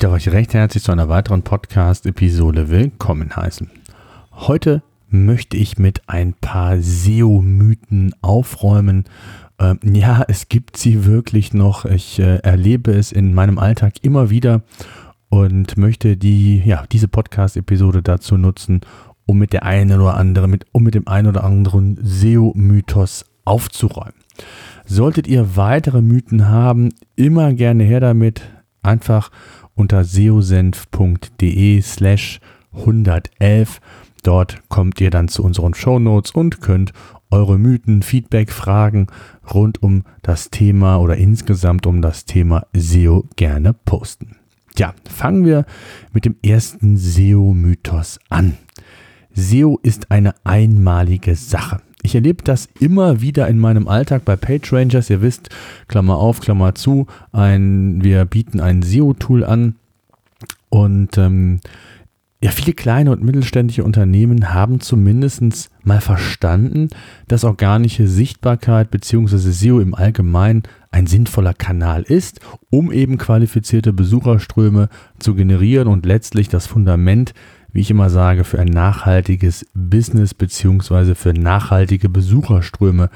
Darf euch recht herzlich zu einer weiteren Podcast-Episode willkommen heißen. Heute möchte ich mit ein paar SEO-Mythen aufräumen. Ähm, ja, es gibt sie wirklich noch. Ich äh, erlebe es in meinem Alltag immer wieder und möchte die, ja, diese Podcast-Episode dazu nutzen, um mit der einen oder anderen, mit, um mit dem einen oder anderen SEO-Mythos aufzuräumen. Solltet ihr weitere Mythen haben, immer gerne her damit. Einfach unter seosenf.de slash 111. Dort kommt ihr dann zu unseren Shownotes und könnt eure Mythen, Feedback, Fragen rund um das Thema oder insgesamt um das Thema SEO gerne posten. Ja, fangen wir mit dem ersten SEO-Mythos an. SEO ist eine einmalige Sache. Ich erlebe das immer wieder in meinem Alltag bei PageRangers. Ihr wisst, Klammer auf, Klammer zu, ein, wir bieten ein SEO-Tool an und ähm, ja, viele kleine und mittelständische Unternehmen haben zumindest mal verstanden, dass organische Sichtbarkeit bzw. SEO im Allgemeinen ein sinnvoller Kanal ist, um eben qualifizierte Besucherströme zu generieren und letztlich das Fundament wie ich immer sage, für ein nachhaltiges Business beziehungsweise für nachhaltige Besucherströme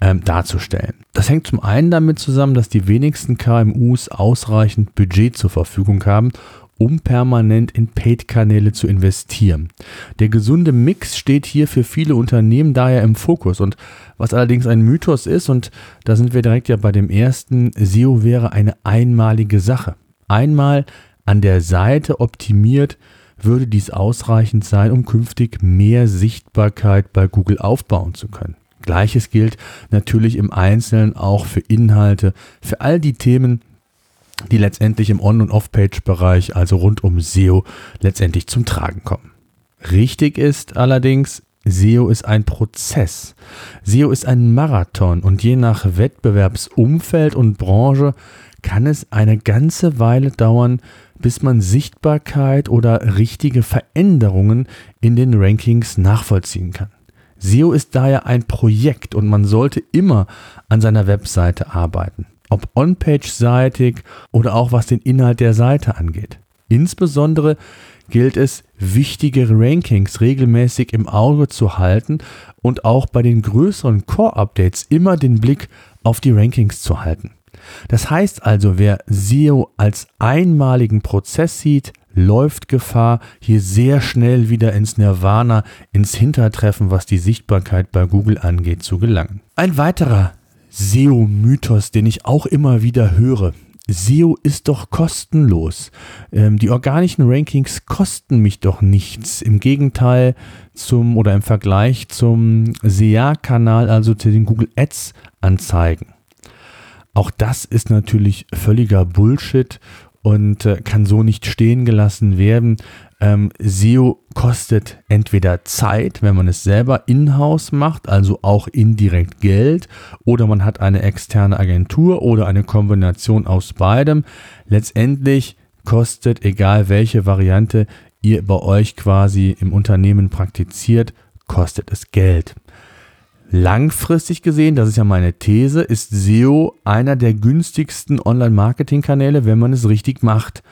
ähm, darzustellen. Das hängt zum einen damit zusammen, dass die wenigsten KMUs ausreichend Budget zur Verfügung haben, um permanent in Paid-Kanäle zu investieren. Der gesunde Mix steht hier für viele Unternehmen daher im Fokus und was allerdings ein Mythos ist, und da sind wir direkt ja bei dem ersten, SEO wäre eine einmalige Sache. Einmal an der Seite optimiert würde dies ausreichend sein, um künftig mehr Sichtbarkeit bei Google aufbauen zu können. Gleiches gilt natürlich im Einzelnen auch für Inhalte, für all die Themen, die letztendlich im On- und Off-Page-Bereich, also rund um SEO, letztendlich zum Tragen kommen. Richtig ist allerdings, SEO ist ein Prozess. SEO ist ein Marathon und je nach Wettbewerbsumfeld und Branche kann es eine ganze Weile dauern, bis man Sichtbarkeit oder richtige Veränderungen in den Rankings nachvollziehen kann. SEO ist daher ein Projekt und man sollte immer an seiner Webseite arbeiten, ob on-page-seitig oder auch was den Inhalt der Seite angeht. Insbesondere gilt es, wichtige Rankings regelmäßig im Auge zu halten und auch bei den größeren Core-Updates immer den Blick auf die Rankings zu halten. Das heißt also, wer SEO als einmaligen Prozess sieht, läuft Gefahr, hier sehr schnell wieder ins Nirvana, ins Hintertreffen, was die Sichtbarkeit bei Google angeht, zu gelangen. Ein weiterer SEO-Mythos, den ich auch immer wieder höre. SEO ist doch kostenlos. Ähm, die organischen Rankings kosten mich doch nichts. Im Gegenteil zum oder im Vergleich zum SEA-Kanal, also zu den Google Ads-Anzeigen. Auch das ist natürlich völliger Bullshit und äh, kann so nicht stehen gelassen werden. Ähm, SEO kostet entweder Zeit, wenn man es selber in-house macht, also auch indirekt Geld, oder man hat eine externe Agentur oder eine Kombination aus beidem. Letztendlich kostet, egal welche Variante ihr bei euch quasi im Unternehmen praktiziert, kostet es Geld. Langfristig gesehen, das ist ja meine These, ist SEO einer der günstigsten Online-Marketing-Kanäle, wenn man es richtig macht.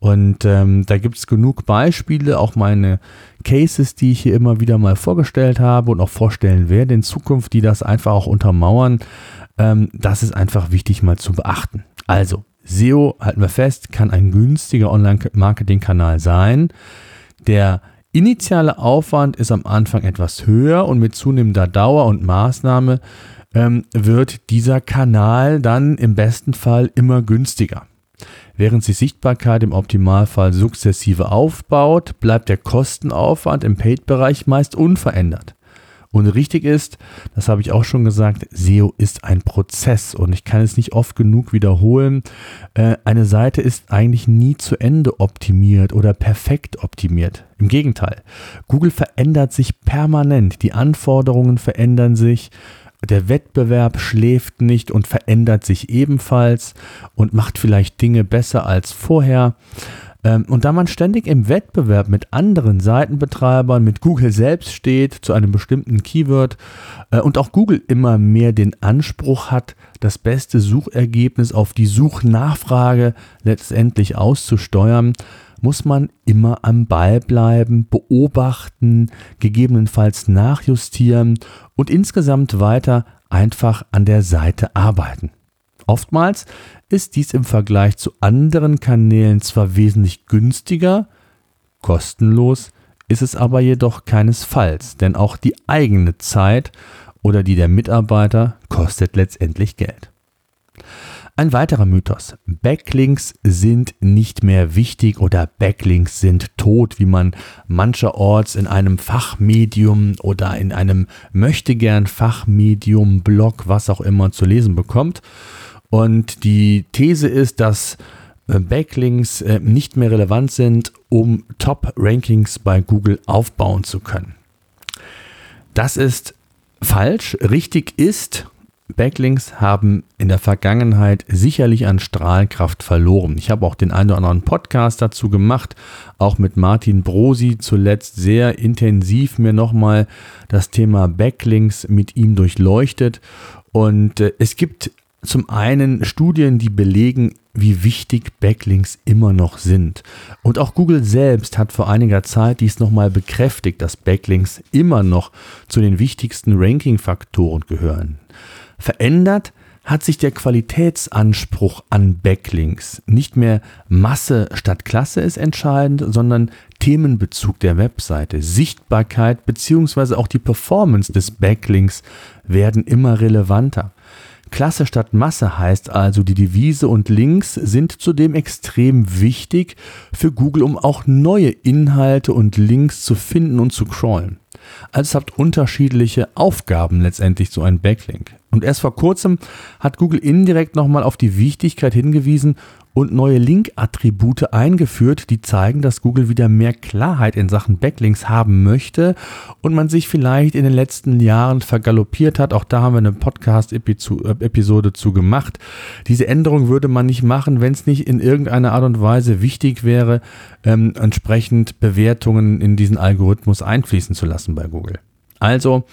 Und ähm, da gibt es genug Beispiele, auch meine Cases, die ich hier immer wieder mal vorgestellt habe und auch vorstellen werde in Zukunft, die das einfach auch untermauern. Ähm, das ist einfach wichtig mal zu beachten. Also, SEO, halten wir fest, kann ein günstiger Online-Marketing-Kanal sein, der initiale Aufwand ist am Anfang etwas höher und mit zunehmender Dauer und Maßnahme ähm, wird dieser Kanal dann im besten Fall immer günstiger. Während sich Sichtbarkeit im Optimalfall sukzessive aufbaut, bleibt der Kostenaufwand im Paid-Bereich meist unverändert. Und richtig ist, das habe ich auch schon gesagt, SEO ist ein Prozess und ich kann es nicht oft genug wiederholen. Äh, eine Seite ist eigentlich nie zu Ende optimiert oder perfekt optimiert. Im Gegenteil, Google verändert sich permanent, die Anforderungen verändern sich, der Wettbewerb schläft nicht und verändert sich ebenfalls und macht vielleicht Dinge besser als vorher. Ähm, und da man ständig im Wettbewerb mit anderen Seitenbetreibern, mit Google selbst steht zu einem bestimmten Keyword äh, und auch Google immer mehr den Anspruch hat, das beste Suchergebnis auf die Suchnachfrage letztendlich auszusteuern, muss man immer am Ball bleiben, beobachten, gegebenenfalls nachjustieren und insgesamt weiter einfach an der Seite arbeiten. Oftmals ist dies im Vergleich zu anderen Kanälen zwar wesentlich günstiger, kostenlos ist es aber jedoch keinesfalls, denn auch die eigene Zeit oder die der Mitarbeiter kostet letztendlich Geld. Ein weiterer Mythos. Backlinks sind nicht mehr wichtig oder Backlinks sind tot, wie man mancherorts in einem Fachmedium oder in einem möchtegern Fachmedium, Blog, was auch immer zu lesen bekommt. Und die These ist, dass äh, Backlinks äh, nicht mehr relevant sind, um Top-Rankings bei Google aufbauen zu können. Das ist falsch. Richtig ist, Backlinks haben in der Vergangenheit sicherlich an Strahlkraft verloren. Ich habe auch den einen oder anderen Podcast dazu gemacht, auch mit Martin Brosi zuletzt sehr intensiv mir nochmal das Thema Backlinks mit ihm durchleuchtet. Und äh, es gibt zum einen Studien, die belegen, wie wichtig Backlinks immer noch sind. Und auch Google selbst hat vor einiger Zeit dies nochmal bekräftigt, dass Backlinks immer noch zu den wichtigsten Ranking-Faktoren gehören. Verändert hat sich der Qualitätsanspruch an Backlinks. Nicht mehr Masse statt Klasse ist entscheidend, sondern Themenbezug der Webseite, Sichtbarkeit bzw. auch die Performance des Backlinks werden immer relevanter. Klasse statt Masse heißt also, die Devise und Links sind zudem extrem wichtig für Google, um auch neue Inhalte und Links zu finden und zu crawlen. Also es hat unterschiedliche Aufgaben letztendlich so ein Backlink. Und erst vor kurzem hat Google indirekt nochmal auf die Wichtigkeit hingewiesen und neue Link-Attribute eingeführt, die zeigen, dass Google wieder mehr Klarheit in Sachen Backlinks haben möchte und man sich vielleicht in den letzten Jahren vergaloppiert hat. Auch da haben wir eine Podcast-Episode zu gemacht. Diese Änderung würde man nicht machen, wenn es nicht in irgendeiner Art und Weise wichtig wäre, ähm, entsprechend Bewertungen in diesen Algorithmus einfließen zu lassen bei Google. Also,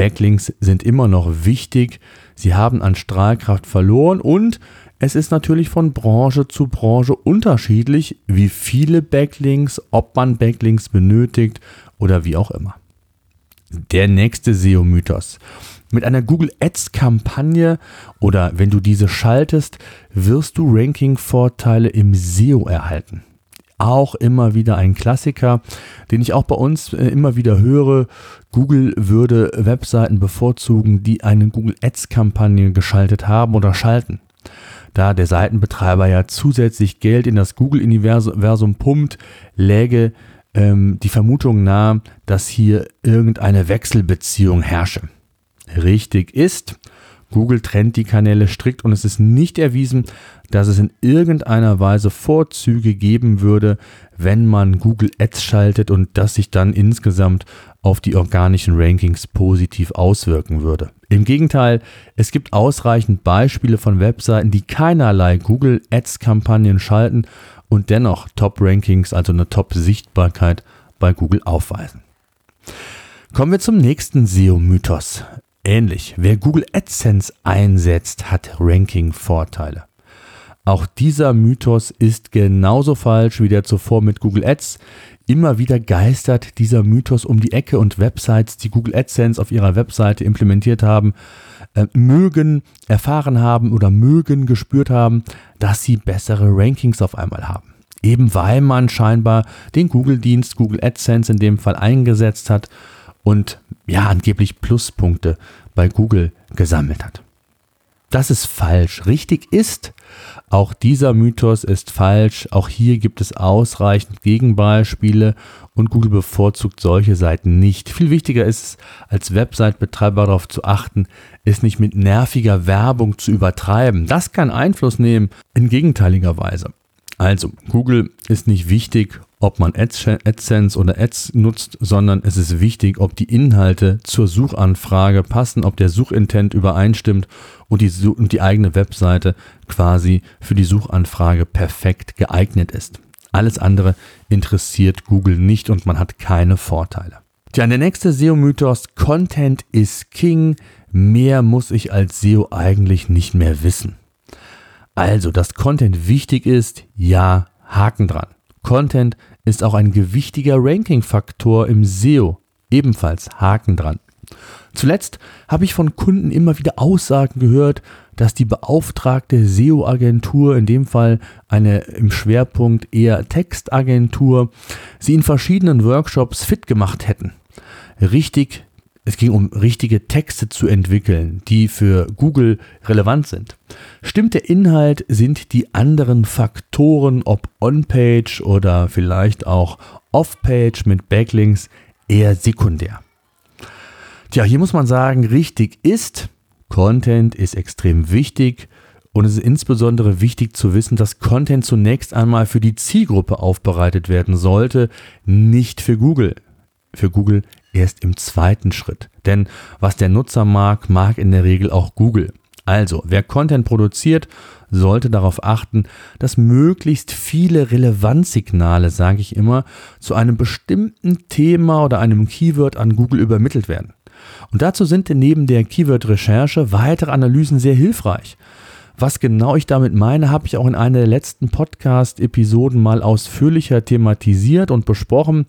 Backlinks sind immer noch wichtig. Sie haben an Strahlkraft verloren und es ist natürlich von Branche zu Branche unterschiedlich, wie viele Backlinks, ob man Backlinks benötigt oder wie auch immer. Der nächste SEO-Mythos. Mit einer Google Ads-Kampagne oder wenn du diese schaltest, wirst du Ranking-Vorteile im SEO erhalten. Auch immer wieder ein Klassiker, den ich auch bei uns äh, immer wieder höre. Google würde Webseiten bevorzugen, die eine Google Ads-Kampagne geschaltet haben oder schalten da der Seitenbetreiber ja zusätzlich Geld in das Google-Universum pumpt, läge ähm, die Vermutung nahe, dass hier irgendeine Wechselbeziehung herrsche. Richtig ist, Google trennt die Kanäle strikt und es ist nicht erwiesen, dass es in irgendeiner Weise Vorzüge geben würde, wenn man Google Ads schaltet und das sich dann insgesamt auf die organischen Rankings positiv auswirken würde. Im Gegenteil, es gibt ausreichend Beispiele von Webseiten, die keinerlei Google Ads-Kampagnen schalten und dennoch Top-Rankings, also eine Top-Sichtbarkeit bei Google aufweisen. Kommen wir zum nächsten SEO-Mythos. Ähnlich, wer Google AdSense einsetzt, hat Ranking-Vorteile. Auch dieser Mythos ist genauso falsch wie der zuvor mit Google Ads. Immer wieder geistert dieser Mythos um die Ecke und Websites, die Google AdSense auf ihrer Webseite implementiert haben, äh, mögen erfahren haben oder mögen gespürt haben, dass sie bessere Rankings auf einmal haben. Eben weil man scheinbar den Google-Dienst, Google AdSense in dem Fall eingesetzt hat und ja, angeblich Pluspunkte bei Google gesammelt hat. Das ist falsch. Richtig ist, Auch dieser Mythos ist falsch. Auch hier gibt es ausreichend Gegenbeispiele und Google bevorzugt solche Seiten nicht. Viel wichtiger ist es, als Website-Betreiber darauf zu achten, es nicht mit nerviger Werbung zu übertreiben. Das kann Einfluss nehmen in gegenteiliger Weise. Also, Google ist nicht wichtig, ob man AdSense oder Ads nutzt, sondern es ist wichtig, ob die Inhalte zur Suchanfrage passen, ob der Suchintent übereinstimmt und die, und die eigene Webseite quasi für die Suchanfrage perfekt geeignet ist. Alles andere interessiert Google nicht und man hat keine Vorteile. Tja, der nächste SEO-Mythos, Content is King. Mehr muss ich als SEO eigentlich nicht mehr wissen. Also, dass Content wichtig ist, ja, Haken dran. Content ist auch ein gewichtiger Ranking-Faktor im SEO. Ebenfalls Haken dran. Zuletzt habe ich von Kunden immer wieder Aussagen gehört, dass die beauftragte SEO-Agentur, in dem Fall eine im Schwerpunkt eher Textagentur, sie in verschiedenen Workshops fit gemacht hätten. Richtig es ging um richtige Texte zu entwickeln, die für Google relevant sind. Stimmt der Inhalt, sind die anderen Faktoren, ob On-Page oder vielleicht auch Off-Page mit Backlinks, eher sekundär. Tja, hier muss man sagen, richtig ist, Content ist extrem wichtig und es ist insbesondere wichtig zu wissen, dass Content zunächst einmal für die Zielgruppe aufbereitet werden sollte, nicht für Google. Für Google erst im zweiten Schritt. Denn was der Nutzer mag, mag in der Regel auch Google. Also, wer Content produziert, sollte darauf achten, dass möglichst viele Relevanzsignale, sage ich immer, zu einem bestimmten Thema oder einem Keyword an Google übermittelt werden. Und dazu sind neben der Keyword-Recherche weitere Analysen sehr hilfreich. Was genau ich damit meine, habe ich auch in einer der letzten Podcast-Episoden mal ausführlicher thematisiert und besprochen.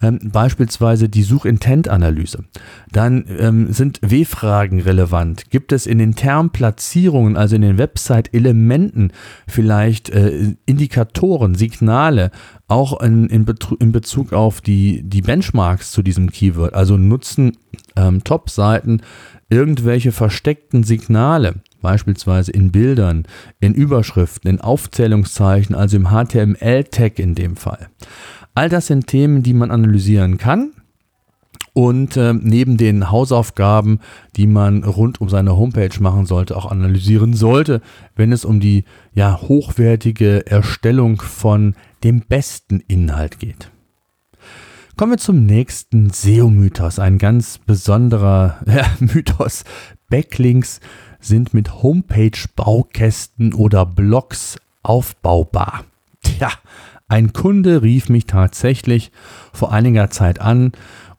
Ähm, beispielsweise die Suchintent-Analyse. Dann ähm, sind W-Fragen relevant. Gibt es in den Termplatzierungen, also in den Website-Elementen, vielleicht äh, Indikatoren, Signale, auch in, in, in, Bezug auf die, die Benchmarks zu diesem Keyword? Also nutzen ähm, Top-Seiten irgendwelche versteckten Signale? Beispielsweise in Bildern, in Überschriften, in Aufzählungszeichen, also im HTML-Tag in dem Fall. All das sind Themen, die man analysieren kann. Und äh, neben den Hausaufgaben, die man rund um seine Homepage machen sollte, auch analysieren sollte, wenn es um die ja, hochwertige Erstellung von dem besten Inhalt geht. Kommen wir zum nächsten SEO-Mythos, ein ganz besonderer ja, Mythos. Backlinks sind mit Homepage-Baukästen oder Blogs aufbaubar. Tja, ein Kunde rief mich tatsächlich vor einiger Zeit an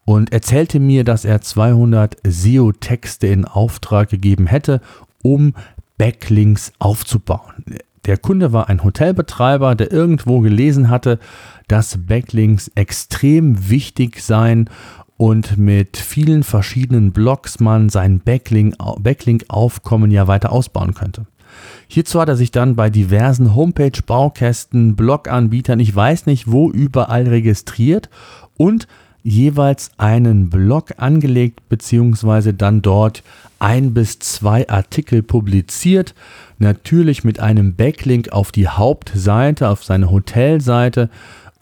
und erzählte mir, dass er 200 SEO-Texte in Auftrag gegeben hätte, um Backlinks aufzubauen. Der Kunde war ein Hotelbetreiber, der irgendwo gelesen hatte, dass Backlinks extrem wichtig seien und mit vielen verschiedenen Blogs man sein Backlink-Aufkommen ja weiter ausbauen könnte. Hierzu hat er sich dann bei diversen Homepage-Baukästen, Blog-Anbietern, ich weiß nicht wo, überall registriert und jeweils einen Blog angelegt, beziehungsweise dann dort ein bis zwei Artikel publiziert. Natürlich mit einem Backlink auf die Hauptseite, auf seine Hotelseite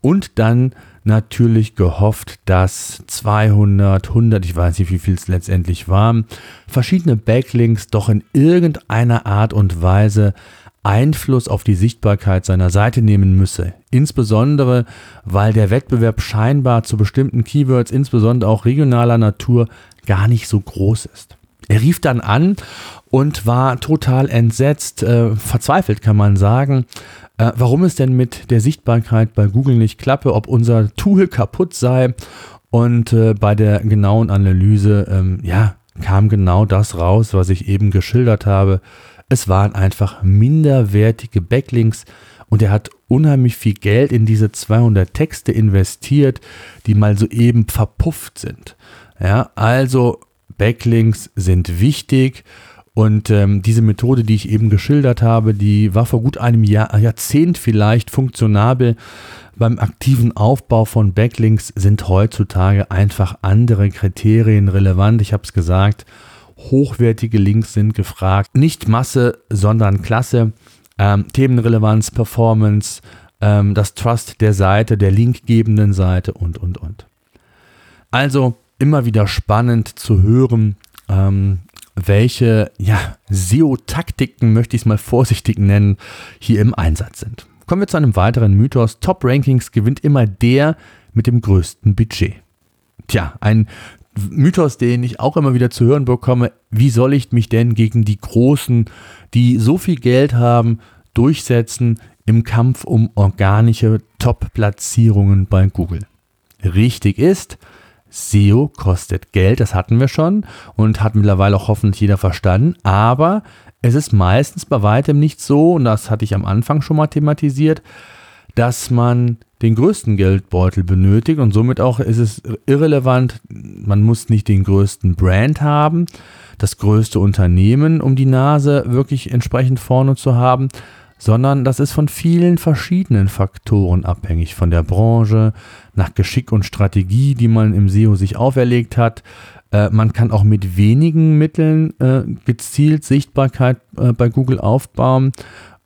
und dann natürlich gehofft, dass 200, 100, ich weiß nicht, wie viel es letztendlich waren, verschiedene Backlinks doch in irgendeiner Art und Weise Einfluss auf die Sichtbarkeit seiner Seite nehmen müsse. Insbesondere, weil der Wettbewerb scheinbar zu bestimmten Keywords, insbesondere auch regionaler Natur, gar nicht so groß ist. Er rief dann an und war total entsetzt, äh, verzweifelt kann man sagen, äh, warum es denn mit der Sichtbarkeit bei Google nicht klappe, ob unser Tool kaputt sei. Und äh, bei der genauen Analyse, ähm, ja, kam genau das raus, was ich eben geschildert habe. Es waren einfach minderwertige Backlinks und er hat unheimlich viel Geld in diese 200 Texte investiert, die mal soeben verpufft sind. Ja, also Backlinks sind wichtig und ähm, diese Methode, die ich eben geschildert habe, die war vor gut einem Jahr, Jahrzehnt vielleicht funktionabel. Beim aktiven Aufbau von Backlinks sind heutzutage einfach andere Kriterien relevant. Ich habe es gesagt, hochwertige Links sind gefragt. Nicht Masse, sondern Klasse. ähm, Themenrelevanz, Performance, ähm, das Trust der Seite, der linkgebenden Seite und, und, und. Also immer wieder spannend zu hören, ähm, welche ja, SEO-Taktiken, möchte ich es mal vorsichtig nennen, hier im Einsatz sind. Kommen wir zu einem weiteren Mythos. Top-Rankings gewinnt immer der mit dem größten Budget. Tja, ein Mythos, den ich auch immer wieder zu hören bekomme, wie soll ich mich denn gegen die Großen, die so viel Geld haben, durchsetzen im Kampf um organische Top-Platzierungen bei Google? Richtig ist, SEO kostet Geld, das hatten wir schon und hat mittlerweile auch hoffentlich jeder verstanden, aber es ist meistens bei weitem nicht so, und das hatte ich am Anfang schon mal thematisiert, dass man den größten Geldbeutel benötigt und somit auch ist es irrelevant, man muss nicht den größten Brand haben, das größte Unternehmen, um die Nase wirklich entsprechend vorne zu haben, sondern das ist von vielen verschiedenen Faktoren abhängig, von der Branche, nach Geschick und Strategie, die man im SEO sich auferlegt hat. Äh, man kann auch mit wenigen Mitteln äh, gezielt Sichtbarkeit äh, bei Google aufbauen.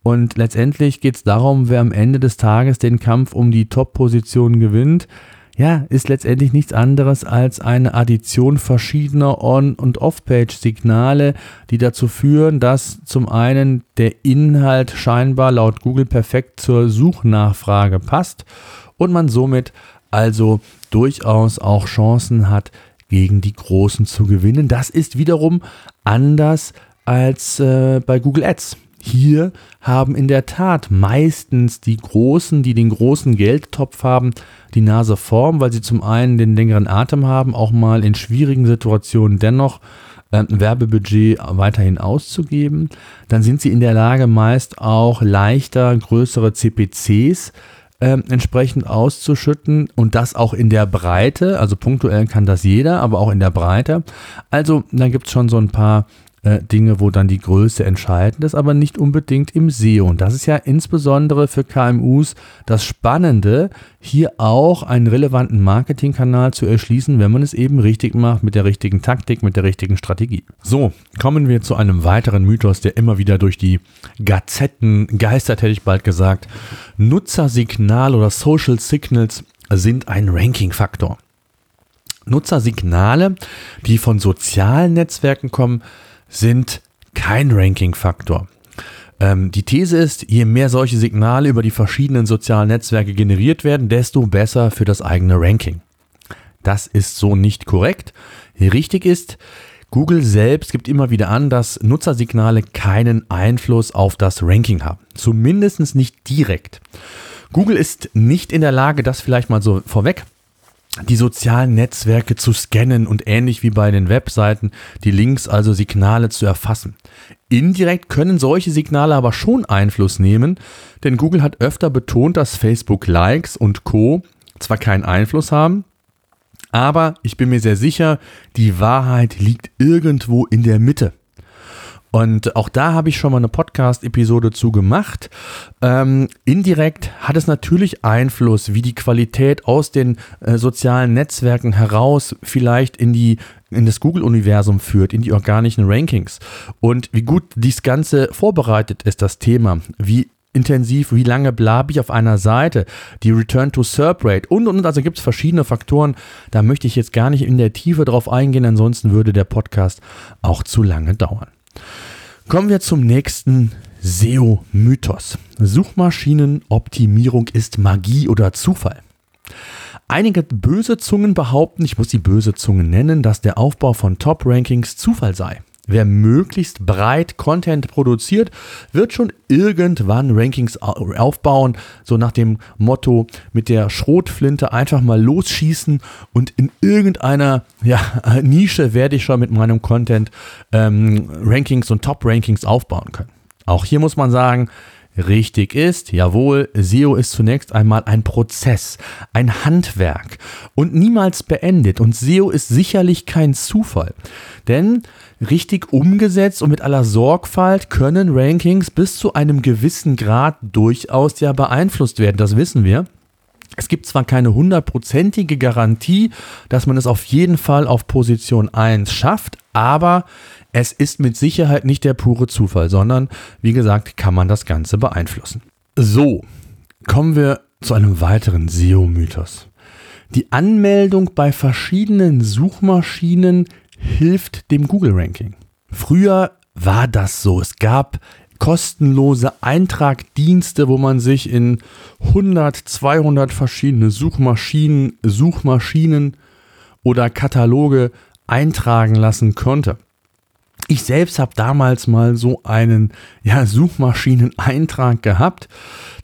Und letztendlich geht es darum, wer am Ende des Tages den Kampf um die Top-Position gewinnt ja, ist letztendlich nichts anderes als eine Addition verschiedener On- und Off-Page-Signale, die dazu führen, dass zum einen der Inhalt scheinbar laut Google perfekt zur Suchnachfrage passt und man somit also durchaus auch Chancen hat, gegen die Großen zu gewinnen. Das ist wiederum anders als äh, bei Google Ads. Hier haben in der Tat meistens die Großen, die den großen Geldtopf haben, die Nase vorn, weil sie zum einen den längeren Atem haben, auch mal in schwierigen Situationen dennoch äh, Werbebudget weiterhin auszugeben. Dann sind sie in der Lage, meist auch leichter größere CPCs äh, entsprechend auszuschütten und das auch in der Breite. Also punktuell kann das jeder, aber auch in der Breite. Also da gibt es schon so ein paar äh, Dinge, wo dann die Größe entscheidend ist, aber nicht unbedingt im SEO. Und das ist ja insbesondere für KMUs das Spannende, hier auch einen relevanten Marketingkanal zu erschließen, wenn man es eben richtig macht, mit der richtigen Taktik, mit der richtigen Strategie. So, kommen wir zu einem weiteren Mythos, der immer wieder durch die Gazetten geistert, hätte ich bald gesagt. Nutzersignal oder Social Signals sind ein Ranking-Faktor. Nutzersignale, die von sozialen Netzwerken kommen, sind kein Ranking-Faktor. Ähm, die These ist, je mehr solche Signale über die verschiedenen sozialen Netzwerke generiert werden, desto besser für das eigene Ranking. Das ist so nicht korrekt. Richtig ist, Google selbst gibt immer wieder an, dass Nutzersignale keinen Einfluss auf das Ranking haben. Zumindest nicht direkt. Google ist nicht in der Lage, das vielleicht mal so vorweg die sozialen Netzwerke zu scannen und ähnlich wie bei den Webseiten die Links, also Signale zu erfassen. Indirekt können solche Signale aber schon Einfluss nehmen, denn Google hat öfter betont, dass Facebook Likes und Co zwar keinen Einfluss haben, aber ich bin mir sehr sicher, die Wahrheit liegt irgendwo in der Mitte. Und auch da habe ich schon mal eine Podcast-Episode zu gemacht. Ähm, indirekt hat es natürlich Einfluss, wie die Qualität aus den äh, sozialen Netzwerken heraus vielleicht in die in das Google-Universum führt, in die organischen Rankings. Und wie gut dies Ganze vorbereitet ist, das Thema. Wie intensiv, wie lange bleibe ich auf einer Seite, die Return to SERP Rate und und und. Also gibt es verschiedene Faktoren. Da möchte ich jetzt gar nicht in der Tiefe drauf eingehen, ansonsten würde der Podcast auch zu lange dauern. Kommen wir zum nächsten SEO-Mythos. Suchmaschinenoptimierung ist Magie oder Zufall. Einige böse Zungen behaupten, ich muss die böse Zungen nennen, dass der Aufbau von Top-Rankings Zufall sei. Wer möglichst breit Content produziert, wird schon irgendwann Rankings aufbauen, so nach dem Motto mit der Schrotflinte einfach mal losschießen und in irgendeiner ja, Nische werde ich schon mit meinem Content ähm, Rankings und Top-Rankings aufbauen können. Auch hier muss man sagen, richtig ist, jawohl, SEO ist zunächst einmal ein Prozess, ein Handwerk und niemals beendet. Und SEO ist sicherlich kein Zufall. Denn richtig umgesetzt und mit aller Sorgfalt können Rankings bis zu einem gewissen Grad durchaus ja beeinflusst werden. Das wissen wir. Es gibt zwar keine hundertprozentige Garantie, dass man es auf jeden Fall auf Position 1 schafft, aber es ist mit Sicherheit nicht der pure Zufall, sondern wie gesagt, kann man das Ganze beeinflussen. So, kommen wir zu einem weiteren SEO-Mythos. Die Anmeldung bei verschiedenen Suchmaschinen hilft dem Google-Ranking. Früher war das so. Es gab kostenlose Eintragdienste, wo man sich in 100, 200 verschiedene Suchmaschinen, Suchmaschinen oder Kataloge eintragen lassen konnte. Ich selbst habe damals mal so einen ja, Suchmaschineneintrag gehabt.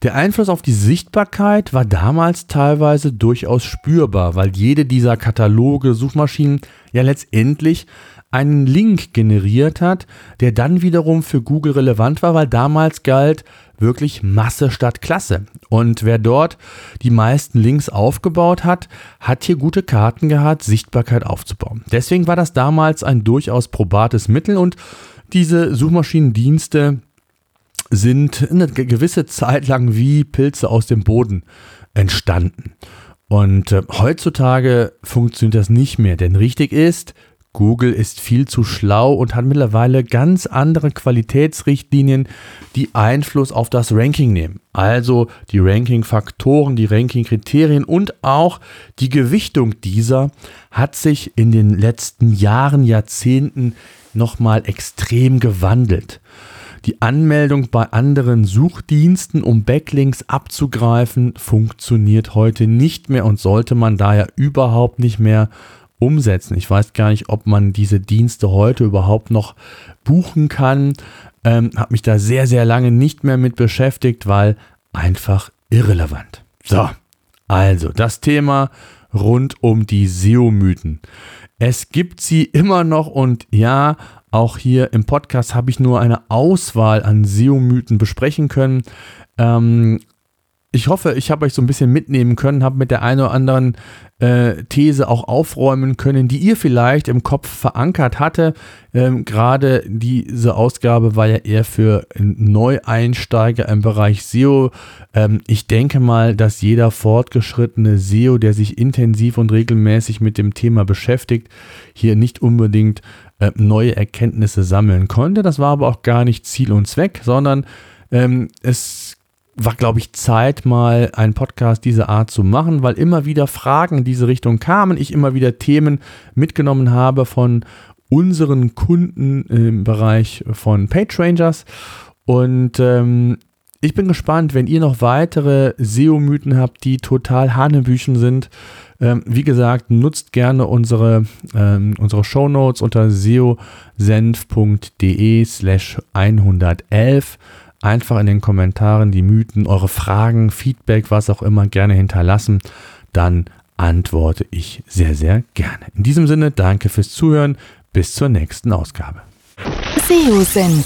Der Einfluss auf die Sichtbarkeit war damals teilweise durchaus spürbar, weil jede dieser Kataloge, Suchmaschinen ja letztendlich einen Link generiert hat, der dann wiederum für Google relevant war, weil damals galt wirklich Masse statt Klasse. Und wer dort die meisten Links aufgebaut hat, hat hier gute Karten gehabt, Sichtbarkeit aufzubauen. Deswegen war das damals ein durchaus probates Mittel und diese Suchmaschinendienste sind eine gewisse Zeit lang wie Pilze aus dem Boden entstanden. Und äh, heutzutage funktioniert das nicht mehr, denn richtig ist, Google ist viel zu schlau und hat mittlerweile ganz andere Qualitätsrichtlinien, die Einfluss auf das Ranking nehmen. Also die Ranking-Faktoren, die Ranking-Kriterien und auch die Gewichtung dieser hat sich in den letzten Jahren, Jahrzehnten nochmal extrem gewandelt. Die Anmeldung bei anderen Suchdiensten, um Backlinks abzugreifen, funktioniert heute nicht mehr und sollte man daher überhaupt nicht mehr umsetzen. Ich weiß gar nicht, ob man diese Dienste heute überhaupt noch buchen kann. Ähm, habe mich da sehr, sehr lange nicht mehr mit beschäftigt, weil einfach irrelevant. So, also das Thema rund um die SEO-Mythen. Es gibt sie immer noch und ja, auch hier im Podcast habe ich nur eine Auswahl an SEO-Mythen besprechen können. Ähm, ich hoffe, ich habe euch so ein bisschen mitnehmen können, habe mit der einen oder anderen äh, These auch aufräumen können, die ihr vielleicht im Kopf verankert hatte. Ähm, Gerade diese Ausgabe war ja eher für Neueinsteiger im Bereich SEO. Ähm, ich denke mal, dass jeder fortgeschrittene SEO, der sich intensiv und regelmäßig mit dem Thema beschäftigt, hier nicht unbedingt äh, neue Erkenntnisse sammeln konnte. Das war aber auch gar nicht Ziel und Zweck, sondern ähm, es war, glaube ich, Zeit, mal einen Podcast dieser Art zu machen, weil immer wieder Fragen in diese Richtung kamen, ich immer wieder Themen mitgenommen habe von unseren Kunden im Bereich von PageRangers. Und ähm, ich bin gespannt, wenn ihr noch weitere SEO-Mythen habt, die total Hanebüchen sind. Ähm, wie gesagt, nutzt gerne unsere, ähm, unsere Shownotes unter seosenf.de slash 111 einfach in den Kommentaren die Mythen, eure Fragen, Feedback, was auch immer gerne hinterlassen. Dann antworte ich sehr, sehr gerne. In diesem Sinne, danke fürs Zuhören. Bis zur nächsten Ausgabe. SEO-Senf.